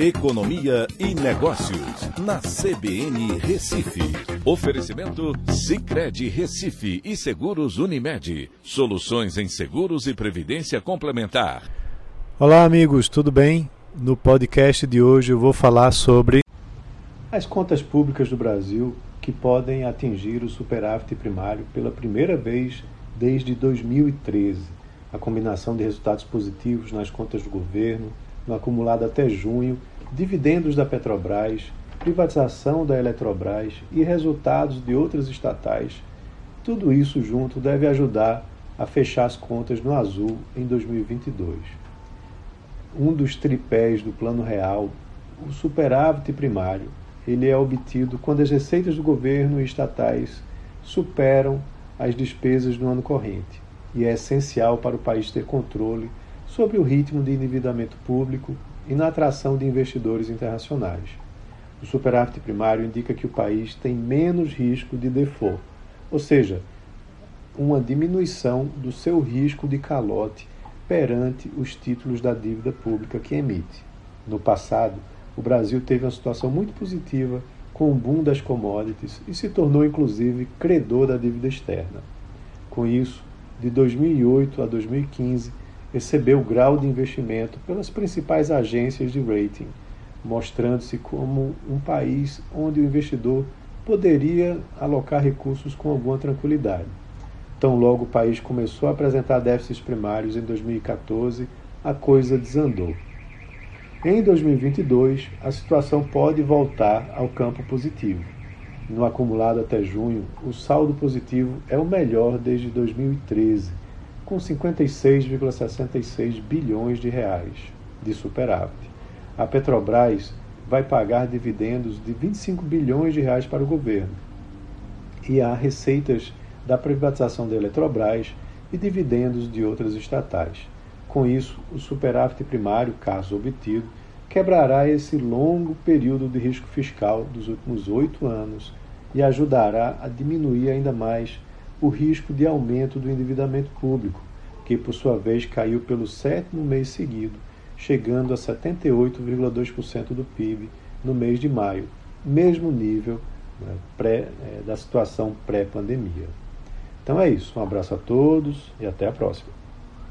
Economia e Negócios, na CBN Recife. Oferecimento Cicred Recife e Seguros Unimed. Soluções em seguros e previdência complementar. Olá, amigos, tudo bem? No podcast de hoje eu vou falar sobre as contas públicas do Brasil que podem atingir o superávit primário pela primeira vez desde 2013. A combinação de resultados positivos nas contas do governo, no acumulado até junho, dividendos da Petrobras, privatização da Eletrobras e resultados de outras estatais, tudo isso junto deve ajudar a fechar as contas no azul em 2022. Um dos tripés do Plano Real, o superávit primário, ele é obtido quando as receitas do governo e estatais superam as despesas no ano corrente e é essencial para o país ter controle sobre o ritmo de endividamento público e na atração de investidores internacionais. O superávit primário indica que o país tem menos risco de default, ou seja, uma diminuição do seu risco de calote perante os títulos da dívida pública que emite. No passado, o Brasil teve uma situação muito positiva com o boom das commodities e se tornou inclusive credor da dívida externa. Com isso, de 2008 a 2015, recebeu grau de investimento pelas principais agências de rating, mostrando-se como um país onde o investidor poderia alocar recursos com alguma tranquilidade. Tão logo o país começou a apresentar déficits primários em 2014, a coisa desandou. Em 2022, a situação pode voltar ao campo positivo. No acumulado até junho, o saldo positivo é o melhor desde 2013 com 56,66 bilhões de reais de superávit. A Petrobras vai pagar dividendos de 25 bilhões de reais para o governo. E há receitas da privatização da Eletrobras e dividendos de outras estatais. Com isso, o superávit primário, caso obtido, quebrará esse longo período de risco fiscal dos últimos oito anos e ajudará a diminuir ainda mais o risco de aumento do endividamento público, que por sua vez caiu pelo sétimo mês seguido, chegando a 78,2% do PIB no mês de maio, mesmo nível né, pré, é, da situação pré-pandemia. Então é isso, um abraço a todos e até a próxima.